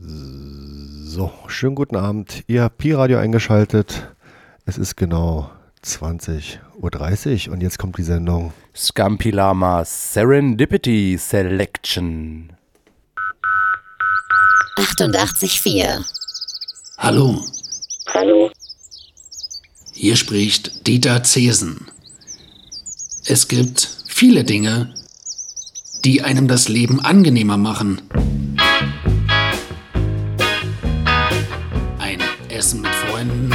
So, schönen guten Abend. Ihr habt Pi-Radio eingeschaltet. Es ist genau 20.30 Uhr und jetzt kommt die Sendung Scampilama Serendipity Selection. 88.4 Hallo, Hallo. hier spricht Dieter Zesen. Es gibt viele Dinge, die einem das Leben angenehmer machen. Essen mit Freunden,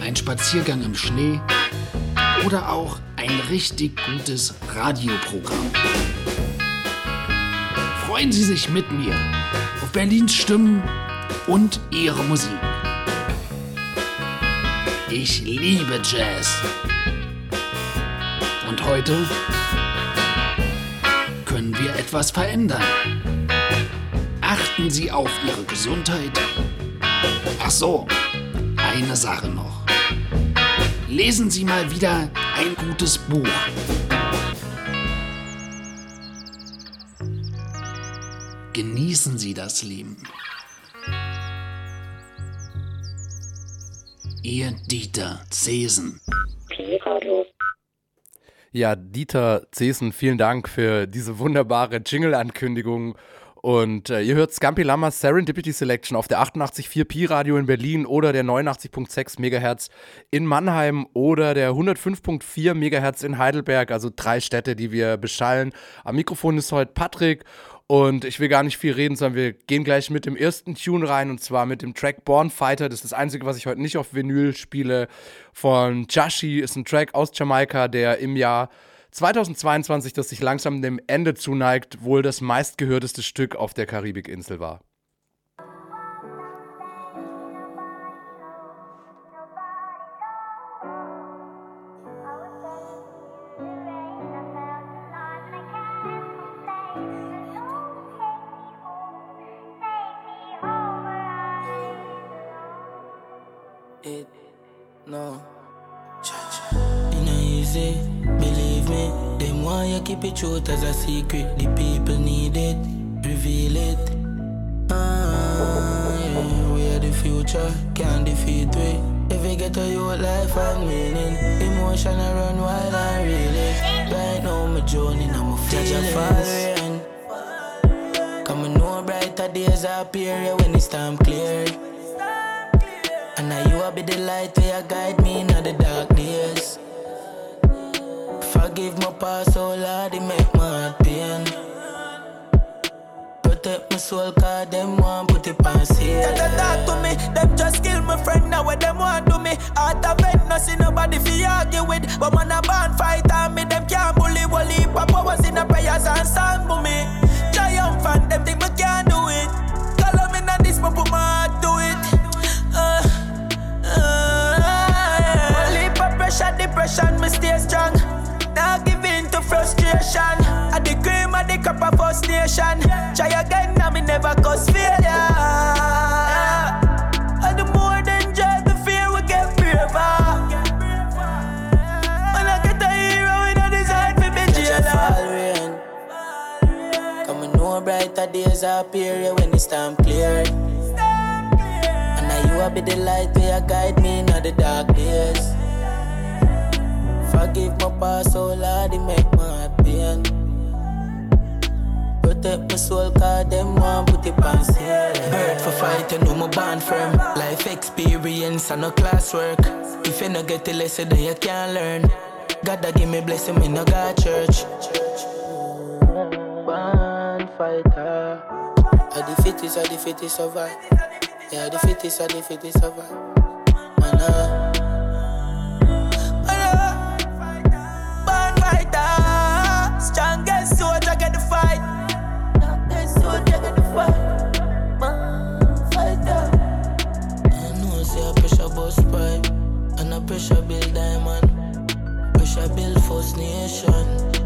ein Spaziergang im Schnee oder auch ein richtig gutes Radioprogramm. Freuen Sie sich mit mir auf Berlins Stimmen und ihre Musik. Ich liebe Jazz. Und heute können wir etwas verändern. Achten Sie auf Ihre Gesundheit. Ach so, eine Sache noch. Lesen Sie mal wieder ein gutes Buch. Genießen Sie das Leben. Ihr Dieter Zesen. Ja, Dieter Zesen, vielen Dank für diese wunderbare Jingle-Ankündigung. Und äh, ihr hört Scampi Lamas Serendipity Selection auf der 88.4 Pi Radio in Berlin oder der 89.6 Megahertz in Mannheim oder der 105.4 Megahertz in Heidelberg, also drei Städte, die wir beschallen. Am Mikrofon ist heute Patrick und ich will gar nicht viel reden, sondern wir gehen gleich mit dem ersten Tune rein und zwar mit dem Track Born Fighter. Das ist das Einzige, was ich heute nicht auf Vinyl spiele. Von Jashi ist ein Track aus Jamaika, der im Jahr 2022, das sich langsam dem Ende zuneigt, wohl das meistgehörteste Stück auf der Karibikinsel war. Know brighter days appear yeah, when it's time clear. And now you will be the light where you guide me in the dark days. Forgive my past, oh Lord, it make my heart pain. Protect my soul, cause them want put it on sale. Bird for fight, you know my band firm. Life experience and no classwork. If you no get the lesson, then you can't learn. Gotta give me blessing, me no got church. Band fighter. Are the fittest, are the fittest survive. Yeah, the fittest, are the fittest survive. Man, uh, Born fighter, strongest soldier get the fight. Strongest soldier get the fight. Born fighter. I know say a pressure bust pipe and a pressure build diamond. Pressure build first nation.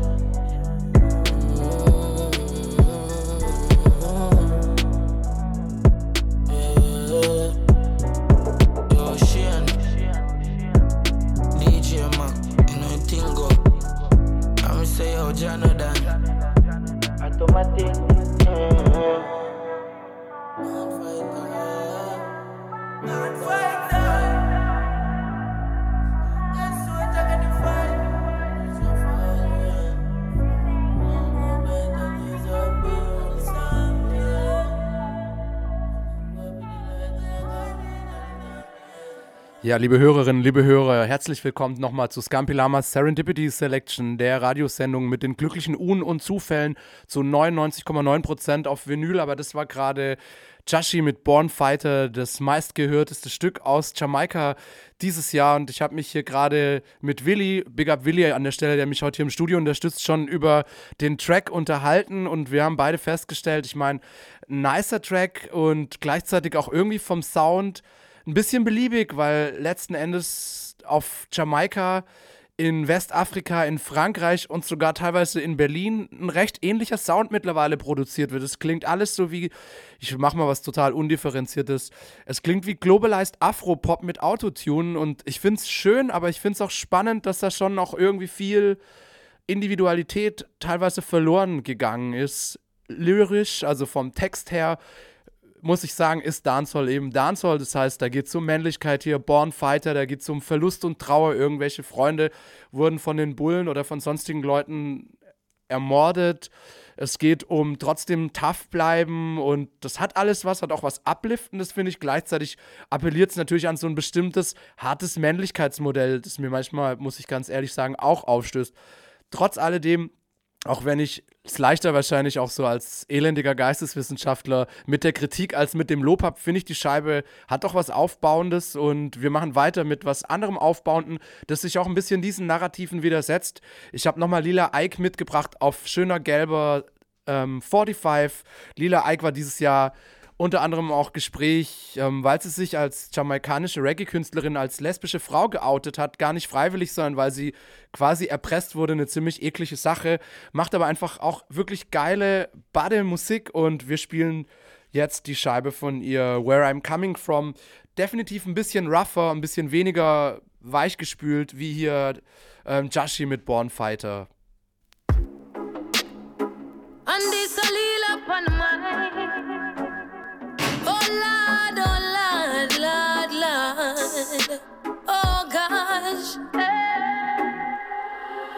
automatic. Mm-hmm. Ja, liebe Hörerinnen, liebe Hörer, herzlich willkommen nochmal zu Scampi Lamas Serendipity Selection, der Radiosendung mit den glücklichen Un- und Zufällen zu 99,9% auf Vinyl. Aber das war gerade Jashi mit Born Fighter, das meistgehörteste Stück aus Jamaika dieses Jahr. Und ich habe mich hier gerade mit Willi, Big Up Willi an der Stelle, der mich heute hier im Studio unterstützt, schon über den Track unterhalten. Und wir haben beide festgestellt, ich meine, nicer Track und gleichzeitig auch irgendwie vom Sound ein bisschen beliebig, weil letzten Endes auf Jamaika, in Westafrika, in Frankreich und sogar teilweise in Berlin ein recht ähnlicher Sound mittlerweile produziert wird. Es klingt alles so wie, ich mach mal was total undifferenziertes. Es klingt wie globalized Afro-Pop mit Autotune und ich finde es schön, aber ich finde es auch spannend, dass da schon noch irgendwie viel Individualität teilweise verloren gegangen ist. Lyrisch, also vom Text her, muss ich sagen, ist Dancehall eben Dancehall. Das heißt, da geht es um Männlichkeit hier, Born Fighter, da geht es um Verlust und Trauer. Irgendwelche Freunde wurden von den Bullen oder von sonstigen Leuten ermordet. Es geht um trotzdem tough bleiben und das hat alles was, hat auch was Upliftendes, finde ich. Gleichzeitig appelliert es natürlich an so ein bestimmtes hartes Männlichkeitsmodell, das mir manchmal, muss ich ganz ehrlich sagen, auch aufstößt. Trotz alledem auch wenn ich es leichter wahrscheinlich auch so als elendiger Geisteswissenschaftler mit der Kritik als mit dem Lob habe, finde ich, die Scheibe hat doch was Aufbauendes und wir machen weiter mit was anderem Aufbauenden, das sich auch ein bisschen diesen Narrativen widersetzt. Ich habe nochmal Lila Ike mitgebracht auf schöner gelber ähm, 45. Lila Ike war dieses Jahr unter anderem auch Gespräch, ähm, weil sie sich als jamaikanische Reggae-Künstlerin als lesbische Frau geoutet hat, gar nicht freiwillig, sondern weil sie quasi erpresst wurde, eine ziemlich eklige Sache, macht aber einfach auch wirklich geile Bade-Musik und wir spielen jetzt die Scheibe von ihr Where I'm Coming From. Definitiv ein bisschen rougher, ein bisschen weniger weichgespült, wie hier ähm, Jashi mit Born Fighter. And this a gosh.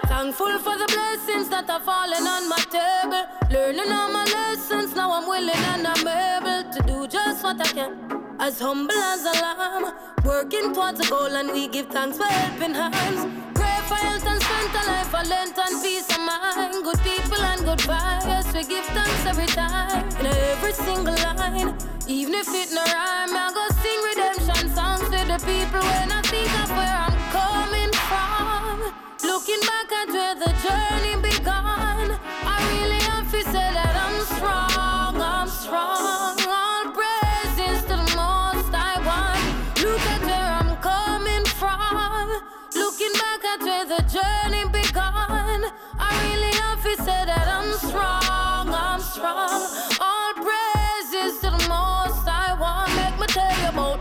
Thankful for the blessings that are falling on my table. Learning all my lessons, now I'm willing and I'm able to do just what I can. As humble as a lamb, working towards a goal, and we give thanks for helping hands. For health and strength, a life, for length and peace of mind. Good people and good vibes, we give thanks every time. In every single line, even if it no rhyme, I go sing redemption songs to the people when I think of where I'm from. Looking back at where the journey began, I really have to say that I'm strong, I'm strong. All praises to the most I want. Look at where I'm coming from. Looking back at where the journey began, I really have to say that I'm strong, I'm strong. All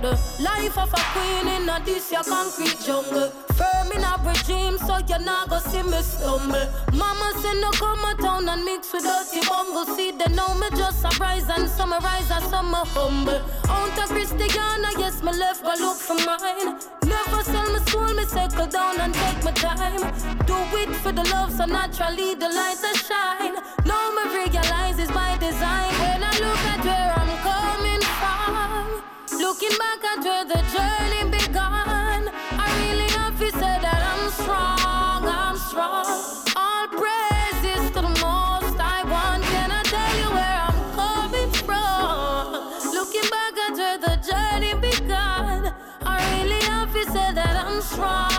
the life of a queen in a this your concrete jungle. Firm in a regime, so you not go see me stumble. Mama said no come a town and mix with dirty bungle. See they know me just surprise and summarize as some humble. Out of Christiana, yes, me left go look for mine. Never sell my soul, me settle down and take my time. Do it for the love, so naturally the light that shine. Now me realize it's by design. Looking back at where the journey began, I really have to say that I'm strong, I'm strong. All praises to the most I want. Can I tell you where I'm coming from? Looking back at where the journey began, I really have to say that I'm strong,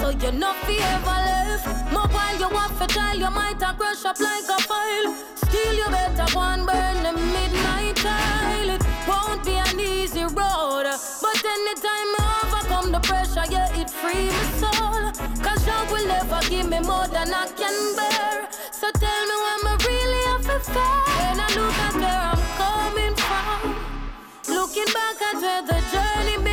so you not fi ever left. More while you want for child, you might have crush up like a file. Still, you better and burn the midnight tile. It won't be an easy road, but anytime I overcome the pressure, yeah, it free my soul. Cause you will never give me more than I can bear. So tell me when I really have to fair. When I look at where I'm coming from. Looking back at where the journey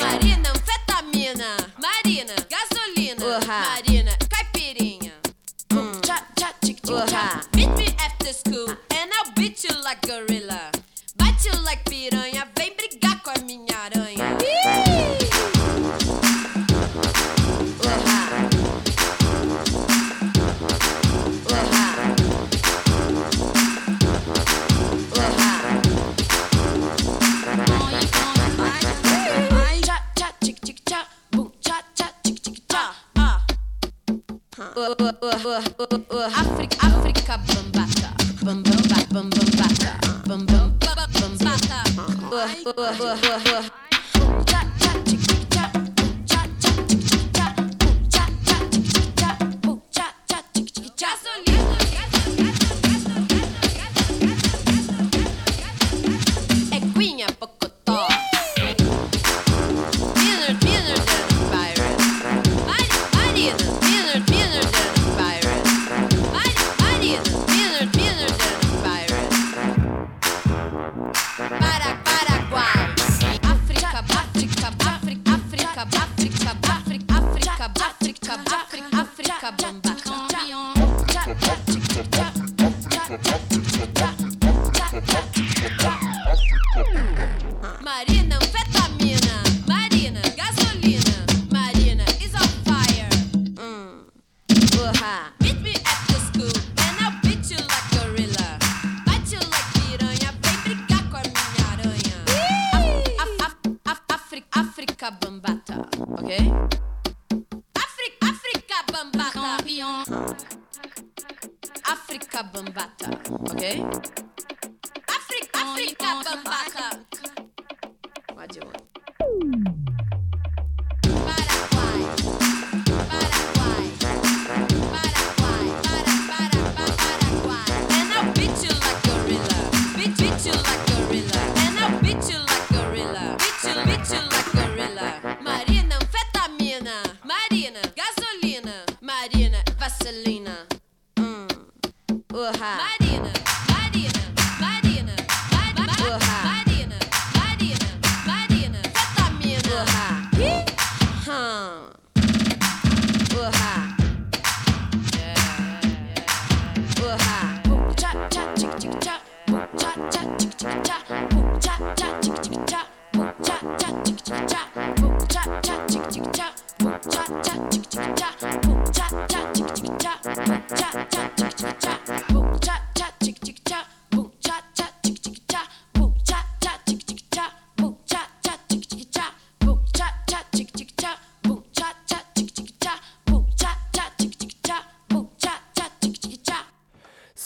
Marina, anfetamina. Marina, gasolina. Marina, caipirinha. Boom, cha, cha, chick, chick, cha. Meet me after school and I'll beat you like gorilla.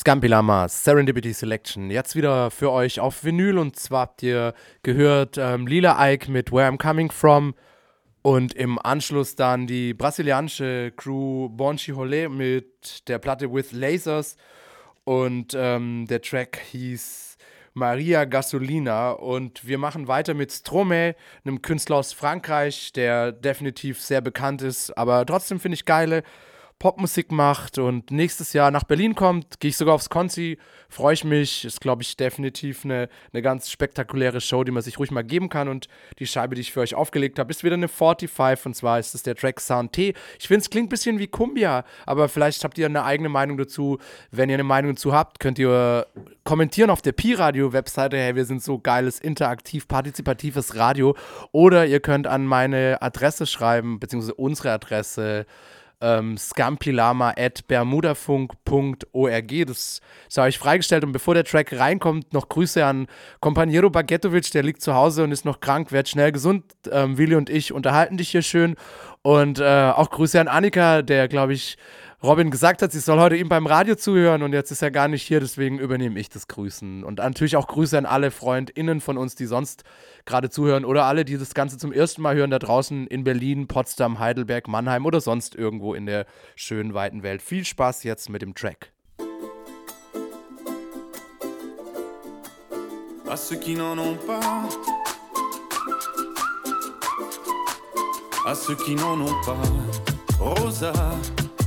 Scampi Lama, Serendipity Selection. Jetzt wieder für euch auf Vinyl. Und zwar habt ihr gehört ähm, Lila Ike mit Where I'm Coming From. Und im Anschluss dann die brasilianische Crew Bonchi Holé mit der Platte With Lasers. Und ähm, der Track hieß Maria Gasolina. Und wir machen weiter mit Stromae, einem Künstler aus Frankreich, der definitiv sehr bekannt ist, aber trotzdem finde ich geile Popmusik macht und nächstes Jahr nach Berlin kommt, gehe ich sogar aufs Konzi, freue ich mich. Ist, glaube ich, definitiv eine, eine ganz spektakuläre Show, die man sich ruhig mal geben kann. Und die Scheibe, die ich für euch aufgelegt habe, ist wieder eine 45 und zwar ist es der Track Sound T. Ich finde, es klingt ein bisschen wie Kumbia, aber vielleicht habt ihr eine eigene Meinung dazu. Wenn ihr eine Meinung dazu habt, könnt ihr kommentieren auf der Pi-Radio-Webseite. Hey, wir sind so geiles, interaktiv, partizipatives Radio. Oder ihr könnt an meine Adresse schreiben, beziehungsweise unsere Adresse ähm, scampilama.bermudafunk.org. Das, das habe ich freigestellt und bevor der Track reinkommt, noch Grüße an Companiero Bagetovic, der liegt zu Hause und ist noch krank, werd schnell gesund. Ähm, Willi und ich unterhalten dich hier schön und äh, auch Grüße an Annika, der, glaube ich, Robin gesagt hat, sie soll heute ihm beim Radio zuhören und jetzt ist er gar nicht hier, deswegen übernehme ich das Grüßen. Und natürlich auch Grüße an alle FreundInnen von uns, die sonst gerade zuhören oder alle, die das Ganze zum ersten Mal hören, da draußen in Berlin, Potsdam, Heidelberg, Mannheim oder sonst irgendwo in der schönen, weiten Welt. Viel Spaß jetzt mit dem Track. à ceux qui n'en ont pas, à ceux qui n'en ont pas. Rosa,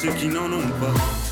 Ceux qui n'en ont pas.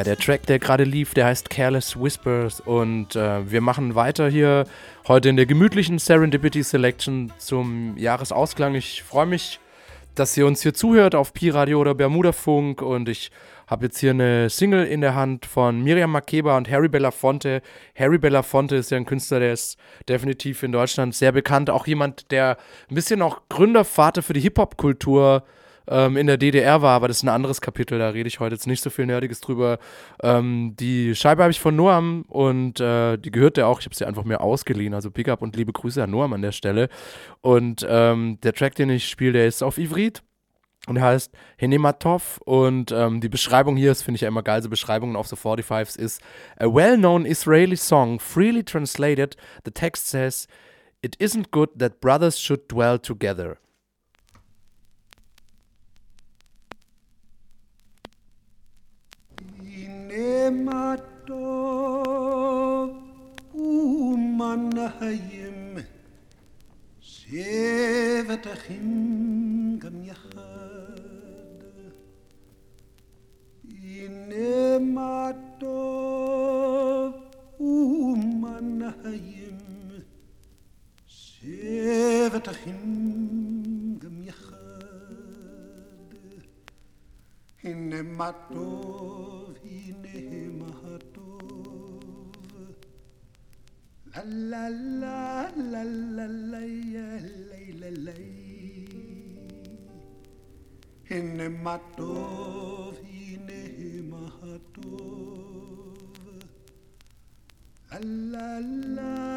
Ja, der Track, der gerade lief, der heißt Careless Whispers und äh, wir machen weiter hier heute in der gemütlichen Serendipity Selection zum Jahresausklang. Ich freue mich, dass ihr uns hier zuhört auf Pi-Radio oder Bermuda-Funk und ich habe jetzt hier eine Single in der Hand von Miriam Makeba und Harry Belafonte. Harry Belafonte ist ja ein Künstler, der ist definitiv in Deutschland sehr bekannt. Auch jemand, der ein bisschen auch Gründervater für die Hip-Hop-Kultur ähm, in der DDR war, aber das ist ein anderes Kapitel, da rede ich heute jetzt nicht so viel Nerdiges drüber. Ähm, die Scheibe habe ich von Noam und äh, die gehört ja auch, ich habe sie einfach mir ausgeliehen, also Big Up und liebe Grüße an Noam an der Stelle. Und ähm, der Track, den ich spiele, der ist auf Ivrit. Und heißt Henematov und ähm, die Beschreibung hier, das finde ich ja immer geil, so Beschreibungen auf so 45s ist A well-known Israeli song, freely translated, the text says It isn't good that brothers should dwell together. Nemato umanahayim sevatachim gam yachad Nemato umanahayim sevatachim gam yachad הנה מה טוב, לה לה לה לה לה לה יה, לי לה לי. הנה מה טוב, הנה מה טוב. לה לה לה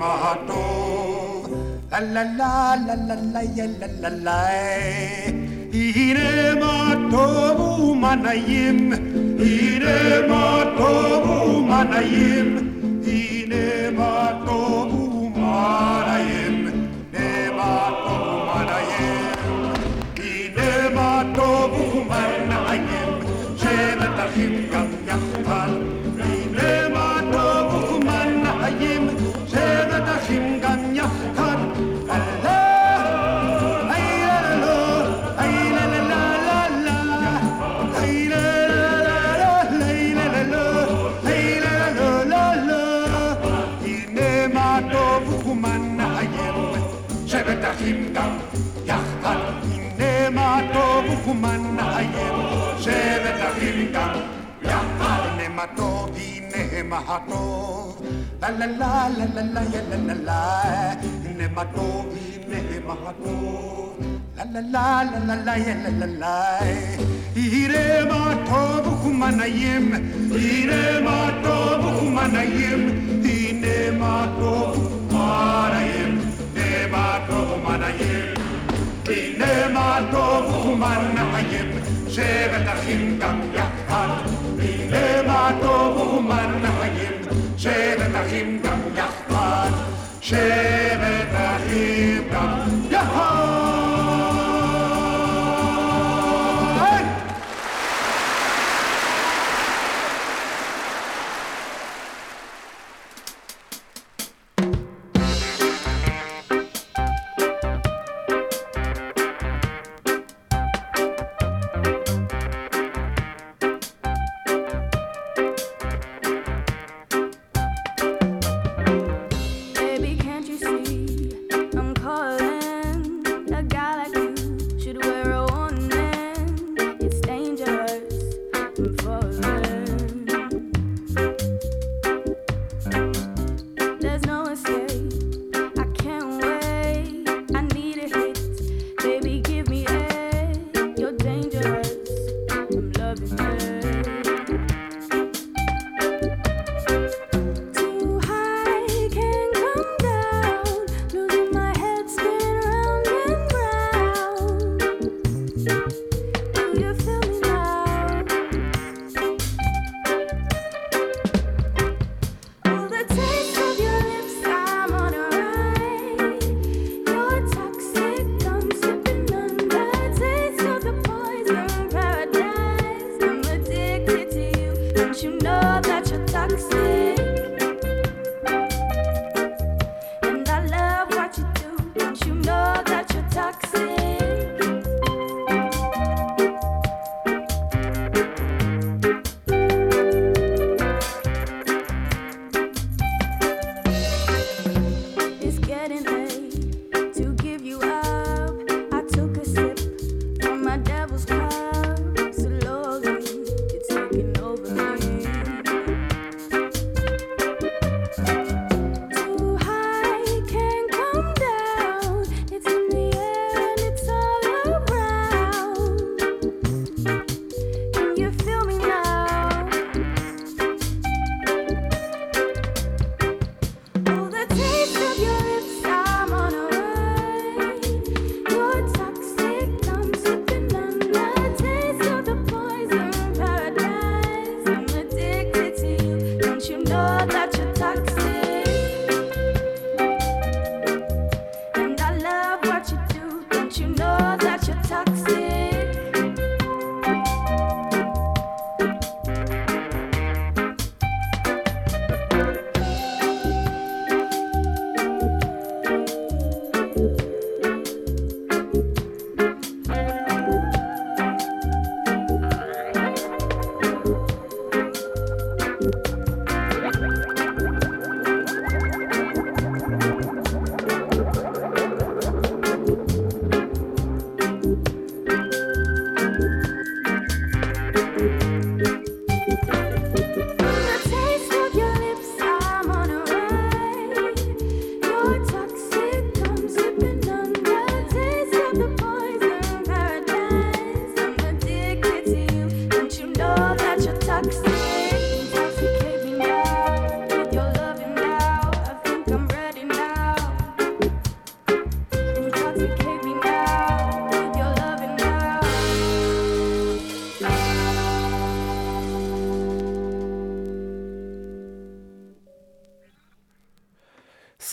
matto. Oh. La la la la la la ya la la la. Ine matovu manayim. Ine matovu manayim. Ine matovu manayim. מה טוב, הנה מה טוב. לה לה לה לה לה לה לה לה לה הנה מה טוב, הנה מה טוב. לה לה לה לה לה לה לה לה הנה מה טוב ומה נעים, הנה מה טוב ומה נעים, הנה מה טוב ומה נעים, הנה מה טוב ומה נעים. הנה מה טוב ומה נעים, שבט אחים גם יחד. המה טוב ומן החיים, שבט אחים גם יחד, שבט אחים גם יחד.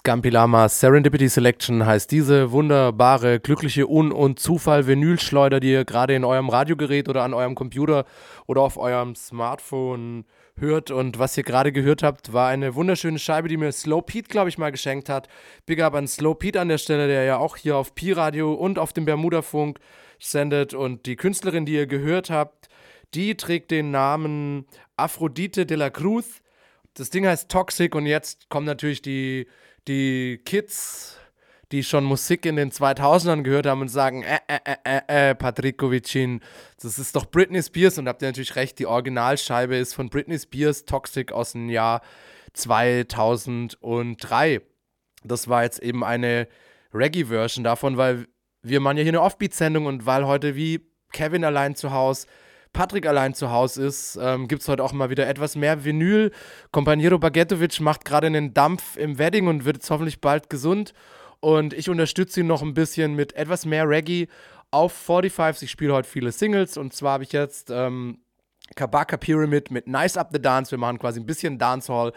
Scampi Lama Serendipity Selection heißt diese wunderbare, glückliche Un- und Zufall-Vinylschleuder, die ihr gerade in eurem Radiogerät oder an eurem Computer oder auf eurem Smartphone hört. Und was ihr gerade gehört habt, war eine wunderschöne Scheibe, die mir Slow Pete, glaube ich, mal geschenkt hat. Big up an Slow Pete an der Stelle, der ja auch hier auf Pi-Radio und auf dem Bermuda-Funk sendet. Und die Künstlerin, die ihr gehört habt, die trägt den Namen Aphrodite de la Cruz. Das Ding heißt Toxic und jetzt kommen natürlich die, die Kids, die schon Musik in den 2000ern gehört haben und sagen, äh, äh, äh, äh, äh, Patrico Vicin, das ist doch Britney Spears und habt ihr natürlich recht, die Originalscheibe ist von Britney Spears, Toxic aus dem Jahr 2003. Das war jetzt eben eine Reggae-Version davon, weil wir machen ja hier eine Offbeat-Sendung und weil heute wie Kevin allein zu Hause Patrick allein zu Hause ist, ähm, gibt es heute auch mal wieder etwas mehr Vinyl. Kompaniero Bagetovic macht gerade einen Dampf im Wedding und wird jetzt hoffentlich bald gesund. Und ich unterstütze ihn noch ein bisschen mit etwas mehr Reggae auf 45. Ich spiele heute viele Singles und zwar habe ich jetzt ähm, Kabaka Pyramid mit Nice Up the Dance. Wir machen quasi ein bisschen Dancehall.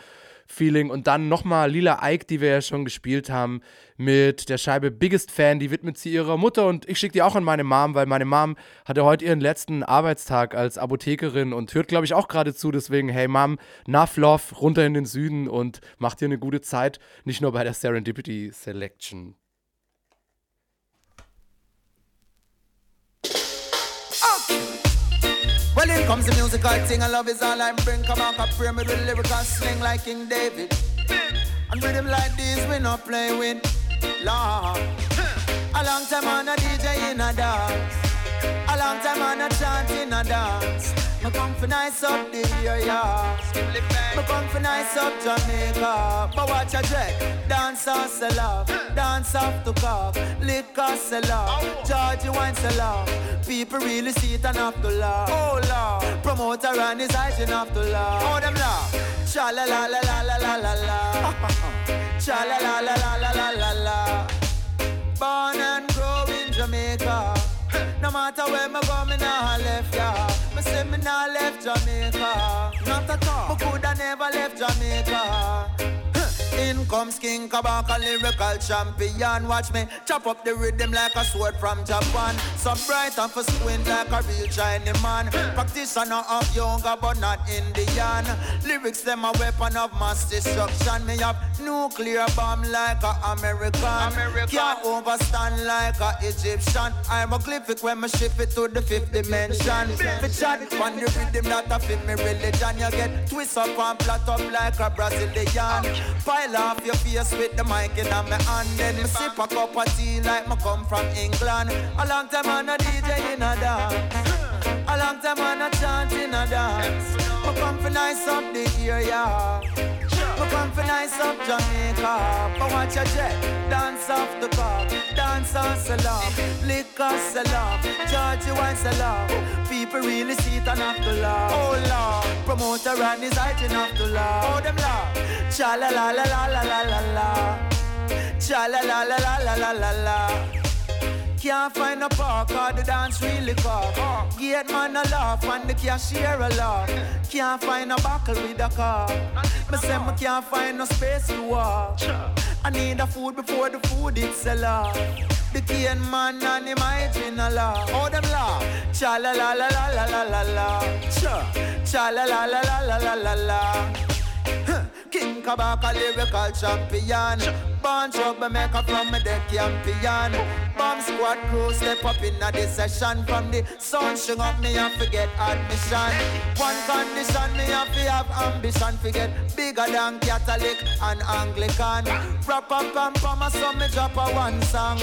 Feeling und dann nochmal Lila Ike, die wir ja schon gespielt haben, mit der Scheibe Biggest Fan, die widmet sie ihrer Mutter und ich schicke die auch an meine Mom, weil meine Mom hatte heute ihren letzten Arbeitstag als Apothekerin und hört, glaube ich, auch gerade zu. Deswegen, hey Mom, enough love, runter in den Süden und macht dir eine gute Zeit, nicht nur bei der Serendipity Selection. Comes the musical thing, and love is all I bring. Come on, a pyramid with lyrical sling like King David. And rhythm like this, we not play with. Lord. A long time on a DJ in a dance. A long time on a chant in a dance. Me come for nice up the area. Me come for nice up Jamaica. But watch a dread. Dance off sell off. Dance off to cough. Liquor sell off. Georgie wine sell off. People really see it and have to laugh. Oh Lord. Promoter and his eyes and have to laugh. Oh them laugh. Cha la la la la la la la. Cha la la la matter where me go, me nah left ya. Me say me nah left Jamaica. Not at all. Me coulda never left Jamaica. In comes King Kabaka, lyrical champion. Watch me chop up the rhythm like a sword from Japan. So bright and for squint like a real Chinese man. Practitioner of yoga, but not Indian. Lyrics them a weapon of mass destruction. Me have nuclear bomb like a American. Can't overstand like a Egyptian. I'm a glyphic when me shift it to the fifth dimension. Fi chat on the rhythm that a fit me religion. You get twist up and flat up like a Brazilian. Pile off your face with the mic in my hand. Then me sip a cup of tea like me come from England. A long time on a DJ in a dance. A long time on a chant in a dance. Me come for nice up the area. Me come for nice up Jamaica. But watch your jet. Dance off the car. Dance on salon. Liquor salon. Georgie wine salon. People really see it and have to laugh. Oh Lord. Promoter and his height enough to laugh. Oh them laugh. Cha la la la la la la la la. Cha la la la la la la la la. Can't find a park or the dance really cock. Gate man a laugh and the cashier a laugh. Can't find a buckle with a car. Me say me can't find no space to walk. I need a food before the food it's a laugh. The cane man and him hygiene a laugh. Oh them laugh. Cha la la la la la la la la. Cha la la la la la la la la. King Kabaka lyrical champion. Born troublemaker from a dead champion Bomb squad crew step up in a this session. From the sun string up me and forget admission. One condition me have to have ambition Forget bigger than Catholic and Anglican. Wrap up and so me drop a one song.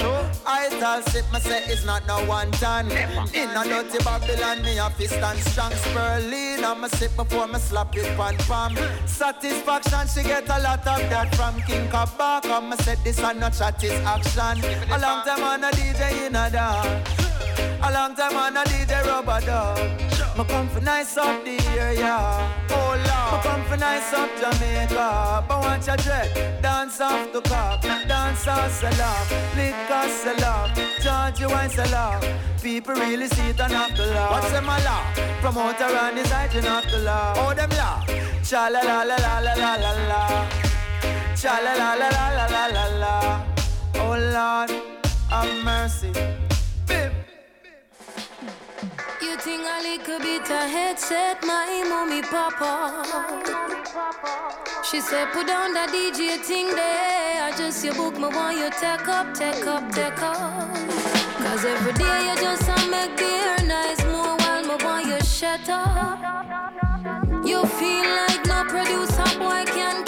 I tell sit me say it's not no one ton In a dirty Babylon me a fist and strong. Spurling and me sip before me slap it pan palm Satisfaction she get a lot of that from King Kabaka. Me said this and no chat is action. A long time on a DJ in a dance A long time on a DJ rubber dog Me come for nice up the area Oh Lord Me come for nice up Jamaica But watch a dread Dance off the cock Dance off sell off Liquor sell off Georgie wine sell off People really see it and have to laugh What's them a laugh? Promoter and his hygiene have to laugh Oh them laugh Cha la la la la la la la la Cha la la la la la la la la. Oh Lord, have mercy. Bim. You think a little bit of headset, my mommy papa. She said, put down that DJ thing there. I just your book, me want you take up, take up, take up. Cause every day you just make the air nice more while me want you shut up. You feel like no producer boy can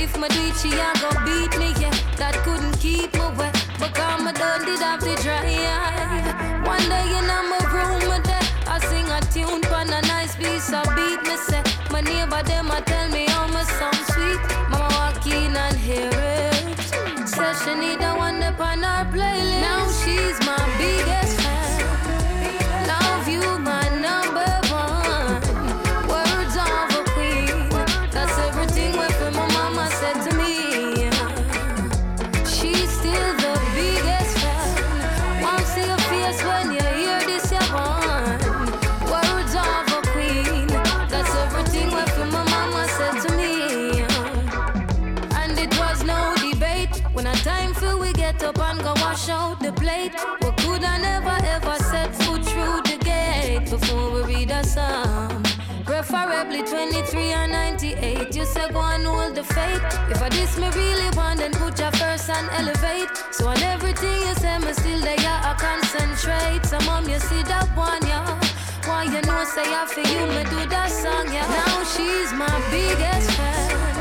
if me do it, she go beat me, yeah. That couldn't keep me wet. Because me done did have the dry eye. One day in my room, I sing a tune for a nice piece of beat. Me say, my neighbor them a the faith. If I this me really want, then put your first and elevate. So on everything you say, me still there, I concentrate. So mom, you see that one, yeah. Why you know say I for you, me do that song, yeah. Now she's my biggest fan.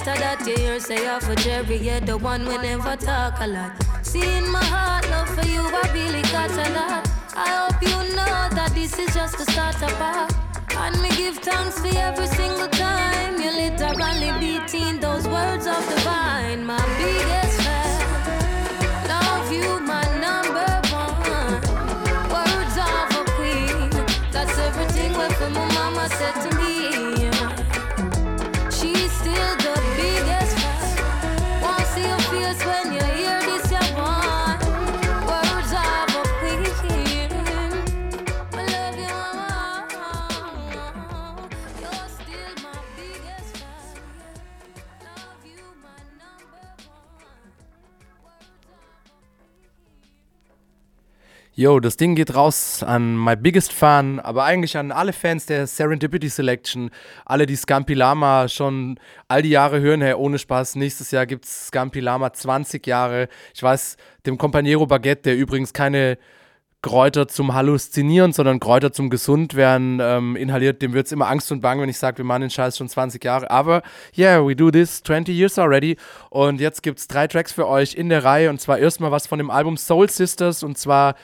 For that. You hear say off for Jerry, yeah, the one we never talk a lot. See in my heart, love for you, I really got a lot. I hope you know that this is just the start of part. And me give thanks for every single time you literally beating those words of the vine. My biggest fan. Love you, Yo, das Ding geht raus an my biggest fan, aber eigentlich an alle Fans der Serendipity Selection, alle, die Scampi Lama schon all die Jahre hören, hey, ohne Spaß. Nächstes Jahr gibt's Scampi Lama 20 Jahre. Ich weiß, dem Companiero Baguette, der übrigens keine Kräuter zum Halluzinieren, sondern Kräuter zum Gesundwerden ähm, inhaliert, dem wird's immer Angst und Bang, wenn ich sage, wir machen den Scheiß schon 20 Jahre. Aber yeah, we do this 20 years already. Und jetzt gibt's drei Tracks für euch in der Reihe. Und zwar erstmal was von dem Album Soul Sisters. Und zwar,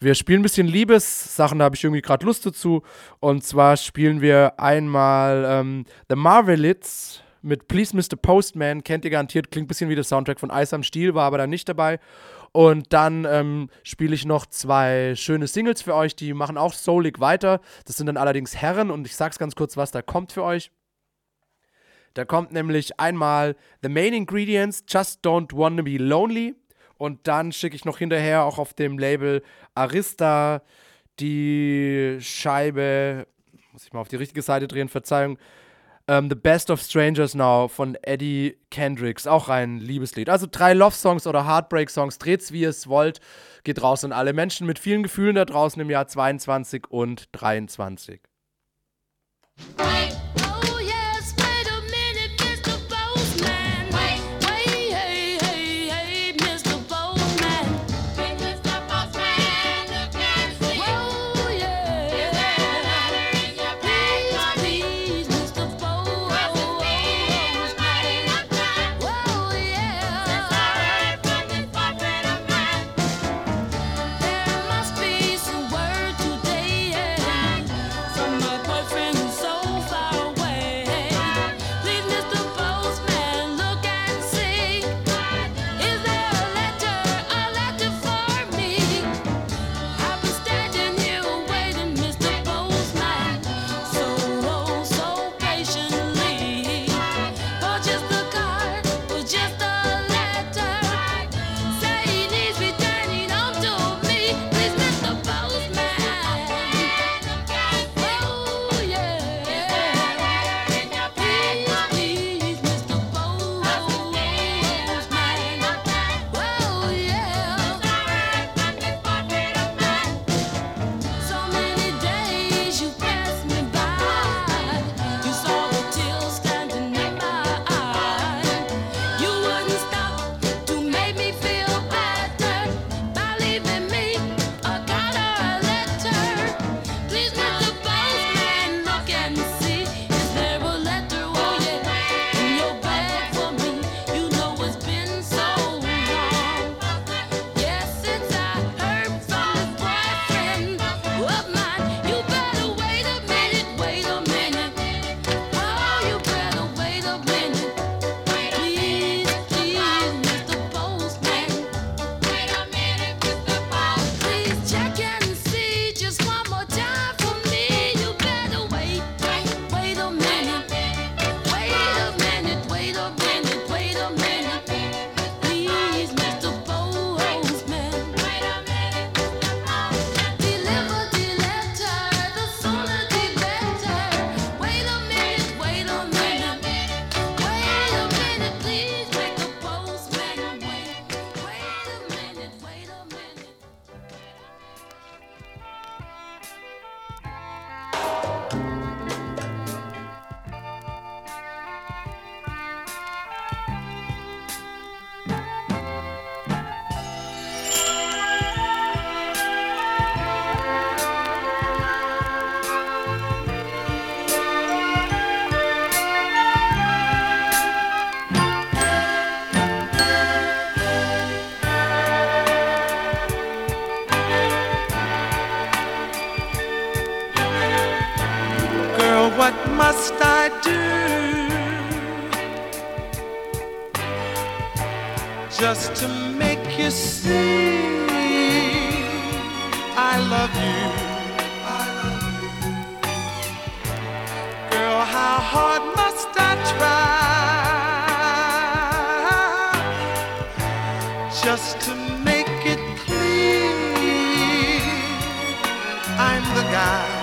wir spielen ein bisschen Liebessachen, da habe ich irgendwie gerade Lust dazu. Und zwar spielen wir einmal ähm, The Marvelites mit Please Mr. Postman. Kennt ihr garantiert, klingt ein bisschen wie der Soundtrack von Eis am Stiel, war aber da nicht dabei. Und dann ähm, spiele ich noch zwei schöne Singles für euch, die machen auch soulig weiter. Das sind dann allerdings Herren und ich sag's ganz kurz, was da kommt für euch. Da kommt nämlich einmal The Main Ingredients, Just Don't Wanna Be Lonely. Und dann schicke ich noch hinterher auch auf dem Label Arista die Scheibe, muss ich mal auf die richtige Seite drehen, Verzeihung. Um, The Best of Strangers Now von Eddie Kendricks, auch ein Liebeslied. Also drei Love-Songs oder Heartbreak-Songs, dreht's wie ihr es wollt, geht raus an alle Menschen mit vielen Gefühlen da draußen im Jahr 22 und 23. Nein. mirar.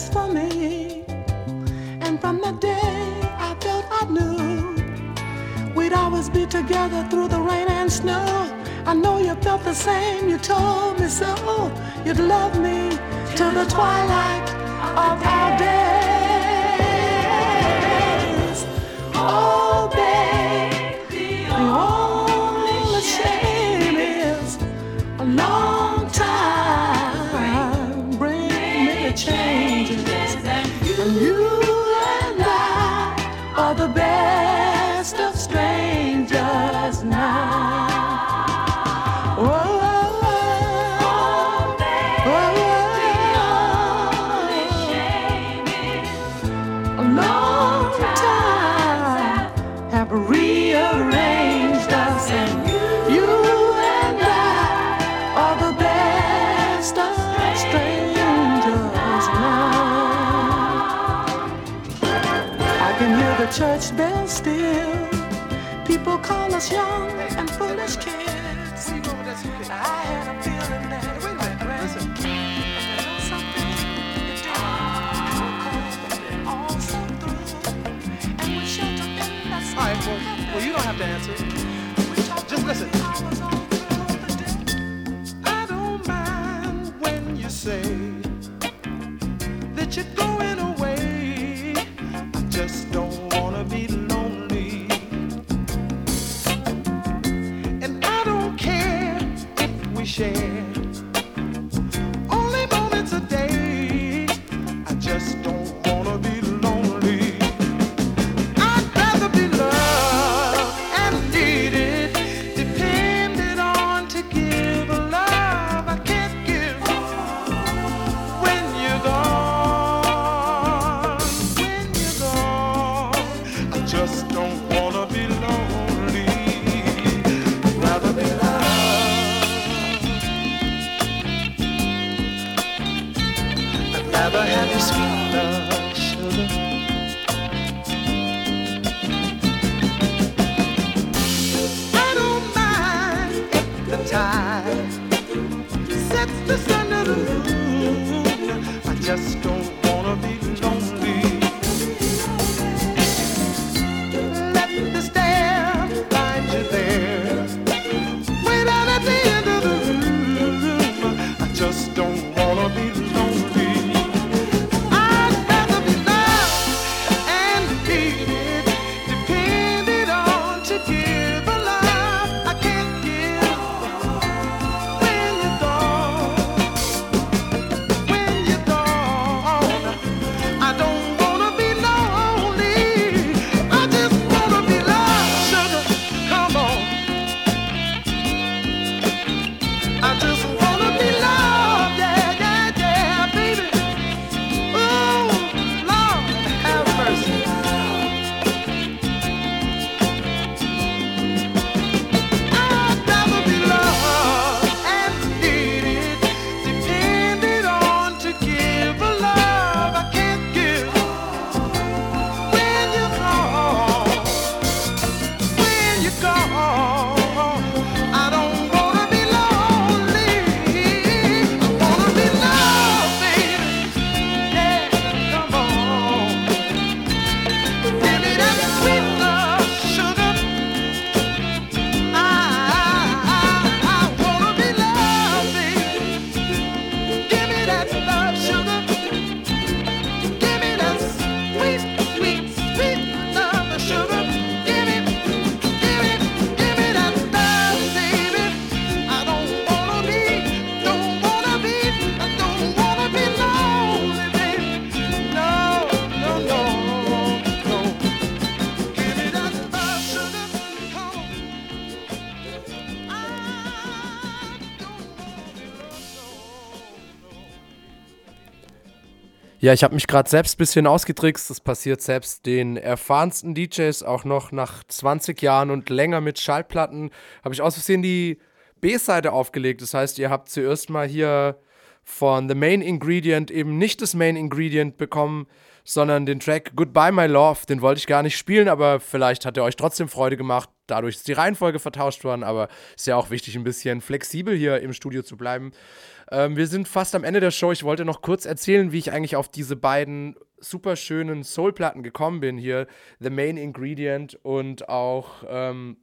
just for me. And from that day, I felt I knew we'd always be together through the rain and snow. I know you felt the same, you told me so. You'd love me till the twilight of our days. Oh. Us young and foolish kids. I had a feeling that wait a minute, listen. Something? You did. You were also through, and we sheltered in that All right, well, well, you don't have to answer. Just listen. Just don't Ja, ich habe mich gerade selbst ein bisschen ausgetrickst. Das passiert selbst den erfahrensten DJs auch noch nach 20 Jahren und länger mit Schallplatten. Habe ich aus Versehen die B-Seite aufgelegt. Das heißt, ihr habt zuerst mal hier von The Main Ingredient eben nicht das Main Ingredient bekommen, sondern den Track Goodbye My Love. Den wollte ich gar nicht spielen, aber vielleicht hat er euch trotzdem Freude gemacht. Dadurch ist die Reihenfolge vertauscht worden, aber ist ja auch wichtig, ein bisschen flexibel hier im Studio zu bleiben. Ähm, wir sind fast am Ende der Show. Ich wollte noch kurz erzählen, wie ich eigentlich auf diese beiden super schönen Soul-Platten gekommen bin. Hier The Main Ingredient und auch ähm,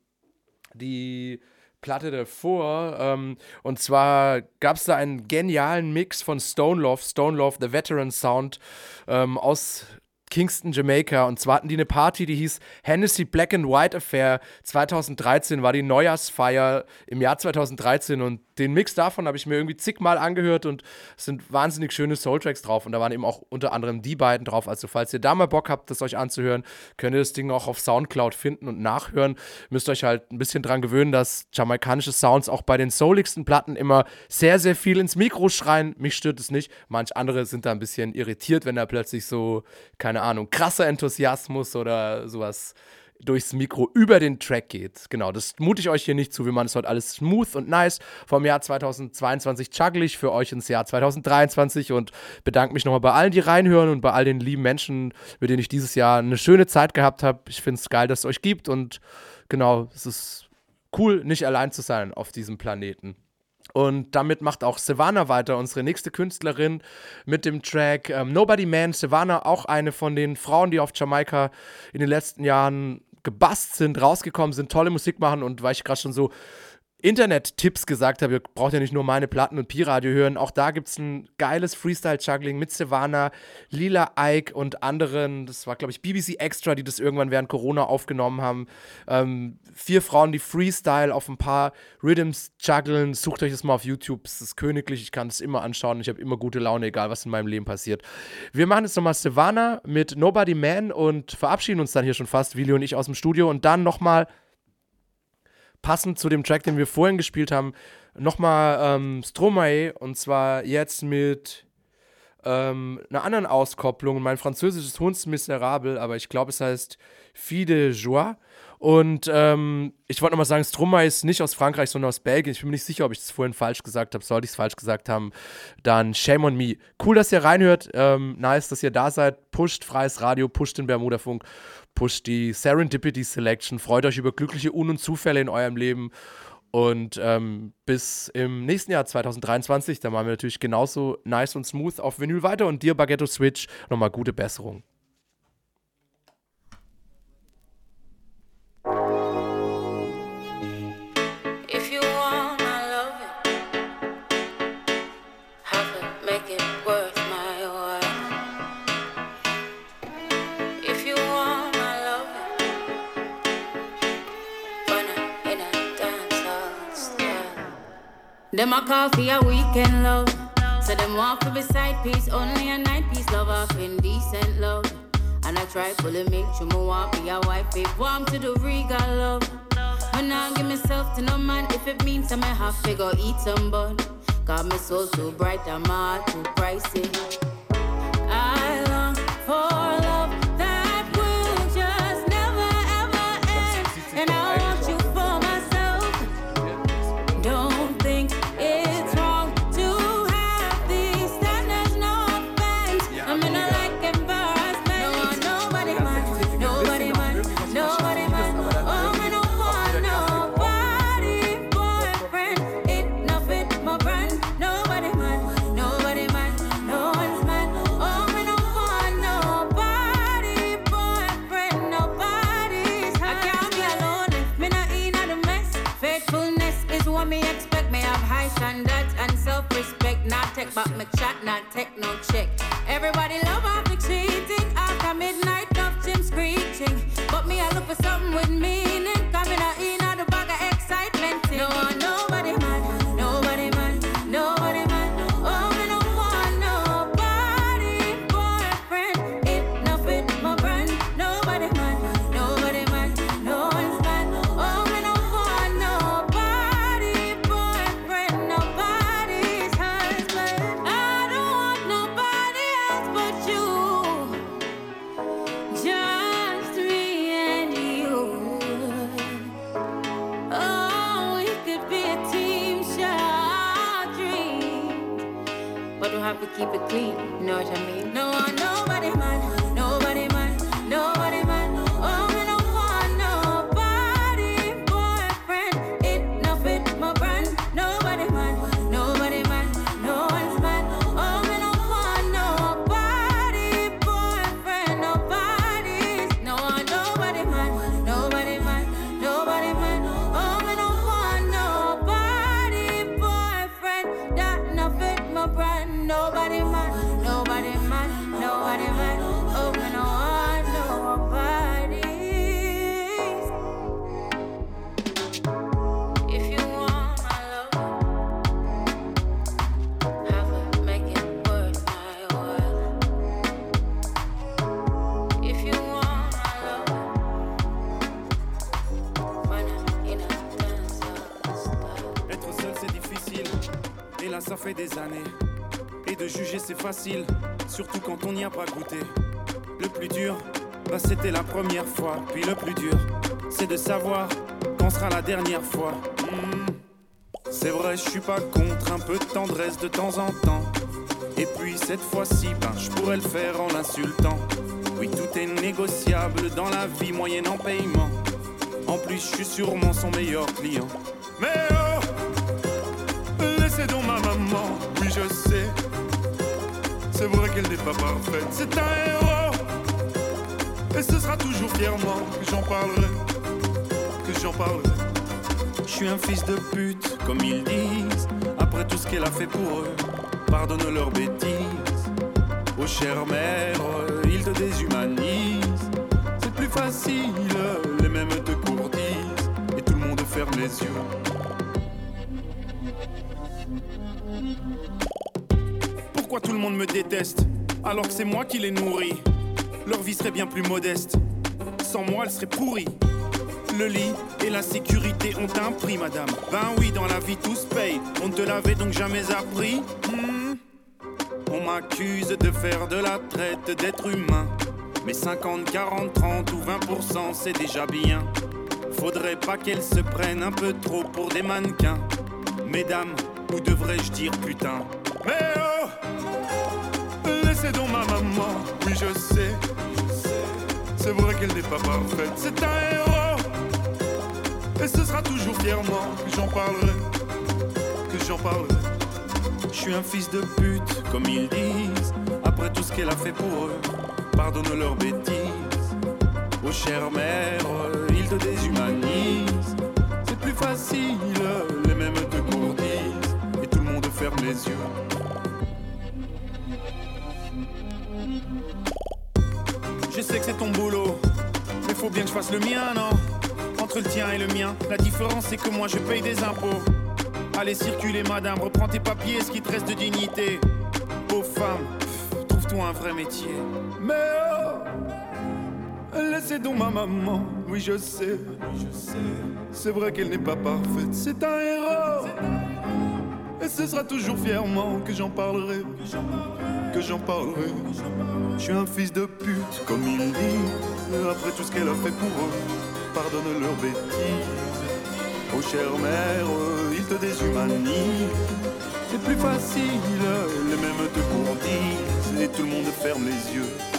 die Platte davor. Ähm, und zwar gab es da einen genialen Mix von Stone Love, Stone Love, The Veteran Sound ähm, aus Kingston, Jamaica. Und zwar hatten die eine Party, die hieß Hennessy Black and White Affair. 2013 war die Neujahrsfeier im Jahr 2013 und den Mix davon habe ich mir irgendwie zigmal angehört und es sind wahnsinnig schöne Soultracks drauf und da waren eben auch unter anderem die beiden drauf. Also falls ihr da mal Bock habt, das euch anzuhören, könnt ihr das Ding auch auf Soundcloud finden und nachhören. Müsst euch halt ein bisschen dran gewöhnen, dass jamaikanische Sounds auch bei den souligsten Platten immer sehr, sehr viel ins Mikro schreien. Mich stört es nicht. Manch andere sind da ein bisschen irritiert, wenn da plötzlich so, keine Ahnung, krasser Enthusiasmus oder sowas durchs Mikro über den Track geht. Genau, das mute ich euch hier nicht zu. Wir machen es heute alles smooth und nice. Vom Jahr 2022 juggle ich für euch ins Jahr 2023 und bedanke mich nochmal bei allen, die reinhören und bei all den lieben Menschen, mit denen ich dieses Jahr eine schöne Zeit gehabt habe. Ich finde es geil, dass es euch gibt und genau, es ist cool, nicht allein zu sein auf diesem Planeten. Und damit macht auch Savannah weiter, unsere nächste Künstlerin, mit dem Track ähm, Nobody Man. Savannah, auch eine von den Frauen, die auf Jamaika in den letzten Jahren gebast sind, rausgekommen sind, tolle Musik machen. Und weil ich gerade schon so Internet-Tipps gesagt habe, ihr braucht ja nicht nur meine Platten und Pi-Radio hören, auch da gibt es ein geiles Freestyle-Juggling mit Savannah, Lila Ike und anderen, das war glaube ich BBC Extra, die das irgendwann während Corona aufgenommen haben. Ähm, vier Frauen, die Freestyle auf ein paar Rhythms juggeln, sucht euch das mal auf YouTube, es ist königlich, ich kann es immer anschauen, ich habe immer gute Laune, egal was in meinem Leben passiert. Wir machen jetzt nochmal Savannah mit Nobody Man und verabschieden uns dann hier schon fast, Willi und ich aus dem Studio. Und dann nochmal passend zu dem Track, den wir vorhin gespielt haben, nochmal ähm, Stromae und zwar jetzt mit ähm, einer anderen Auskopplung. Mein Französisch ist hundsmiserabel, aber ich glaube, es heißt Fille de Joie. Und ähm, ich wollte nochmal sagen, Stromae ist nicht aus Frankreich, sondern aus Belgien. Ich bin mir nicht sicher, ob ich das vorhin falsch gesagt habe. Sollte ich es falsch gesagt haben, dann shame on me. Cool, dass ihr reinhört. Ähm, nice, dass ihr da seid. Pusht freies Radio, pusht den Bermuda-Funk, pusht die Serendipity Selection. Freut euch über glückliche Un- und Zufälle in eurem Leben. Und ähm, bis im nächsten Jahr 2023, da machen wir natürlich genauso nice und smooth auf Vinyl weiter. Und dir, Baguetto Switch, nochmal gute Besserung. Them a call for a weekend love. So them want for beside piece, only a night piece love off indecent love. And I try fully make sure me want be a wife, if warm to the regal love. When I give myself to no man, if it means I may have to go eat some bun. Got my soul too bright I'm heart too pricey. I long for Take my chat, not take no check. Everybody love after cheating. After midnight, enough gym screeching. But me, I look for something with meaning. Keep clean, know what I mean? Surtout quand on n'y a pas goûté. Le plus dur, bah c'était la première fois. Puis le plus dur, c'est de savoir quand sera la dernière fois. Hmm. C'est vrai, je suis pas contre un peu de tendresse de temps en temps. Et puis cette fois-ci, ben je pourrais le faire en l'insultant. Oui, tout est négociable dans la vie moyennant paiement. En plus, je suis sûrement son meilleur client. Mais oh, laissez donc ma maman, oui je sais. C'est vrai qu'elle n'est pas parfaite, c'est un héros. Et ce sera toujours fièrement que j'en parlerai, que j'en parlerai. Je suis un fils de pute, comme ils disent. Après tout ce qu'elle a fait pour eux, pardonne leurs bêtises. Oh chère mère, ils te déshumanisent. C'est plus facile, les mêmes te courtisent. Et tout le monde ferme les yeux. Tout le monde me déteste alors que c'est moi qui les nourris Leur vie serait bien plus modeste. Sans moi, elle serait pourrie. Le lit et la sécurité ont un prix, madame. Ben oui, dans la vie tout se paye. On ne te l'avait donc jamais appris. Hmm. On m'accuse de faire de la traite d'être humain. Mais 50, 40, 30 ou 20%, c'est déjà bien. Faudrait pas qu'elles se prennent un peu trop pour des mannequins. Mesdames, ou devrais-je dire putain? Laissez donc ma maman, oui je sais. C'est vrai qu'elle n'est pas parfaite, c'est un héros. Et ce sera toujours fièrement que j'en parlerai, que j'en parlerai. Je suis un fils de pute, comme ils disent. Après tout ce qu'elle a fait pour eux, pardonne leurs bêtises. Oh chère mère, ils te déshumanisent. C'est plus facile, les mêmes te courtisent. Et tout le monde ferme les yeux. Sais que c'est ton boulot, mais faut bien que je fasse le mien, non? Entre le tien et le mien, la différence c'est que moi je paye des impôts. Allez circuler madame, reprends tes papiers, ce qui te reste de dignité. Pauvre femme, trouve-toi un vrai métier. Mais oh, laissez donc ma maman, oui je sais, je sais. C'est vrai qu'elle n'est pas parfaite, c'est un héros. Et ce sera toujours fièrement que j'en parlerai, que j'en parlerai. Je suis un fils de pute, comme ils disent. Après tout ce qu'elle a fait pour eux, pardonne leurs bêtises. Oh chère mère, ils te déshumanisent. C'est plus facile, les mêmes te courtisent. Et tout le monde ferme les yeux.